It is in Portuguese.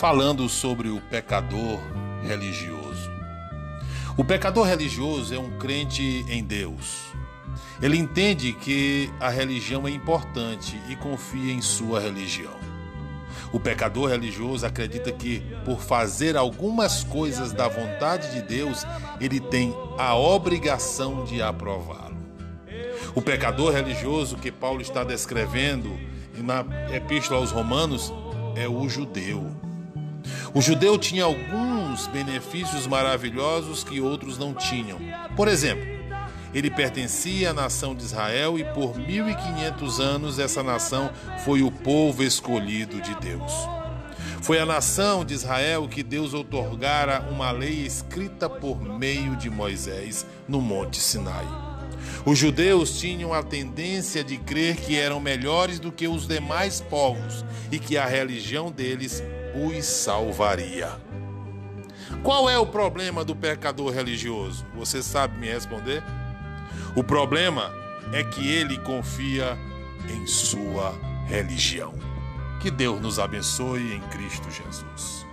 falando sobre o pecador religioso. O pecador religioso é um crente em Deus. Ele entende que a religião é importante e confia em sua religião. O pecador religioso acredita que, por fazer algumas coisas da vontade de Deus, ele tem a obrigação de aprová-lo. O pecador religioso que Paulo está descrevendo na Epístola aos Romanos é o judeu. O judeu tinha alguns benefícios maravilhosos que outros não tinham. Por exemplo, ele pertencia à nação de Israel e por 1500 anos essa nação foi o povo escolhido de Deus. Foi a nação de Israel que Deus outorgara uma lei escrita por meio de Moisés no Monte Sinai. Os judeus tinham a tendência de crer que eram melhores do que os demais povos e que a religião deles os salvaria. Qual é o problema do pecador religioso? Você sabe me responder? O problema é que ele confia em sua religião. Que Deus nos abençoe em Cristo Jesus.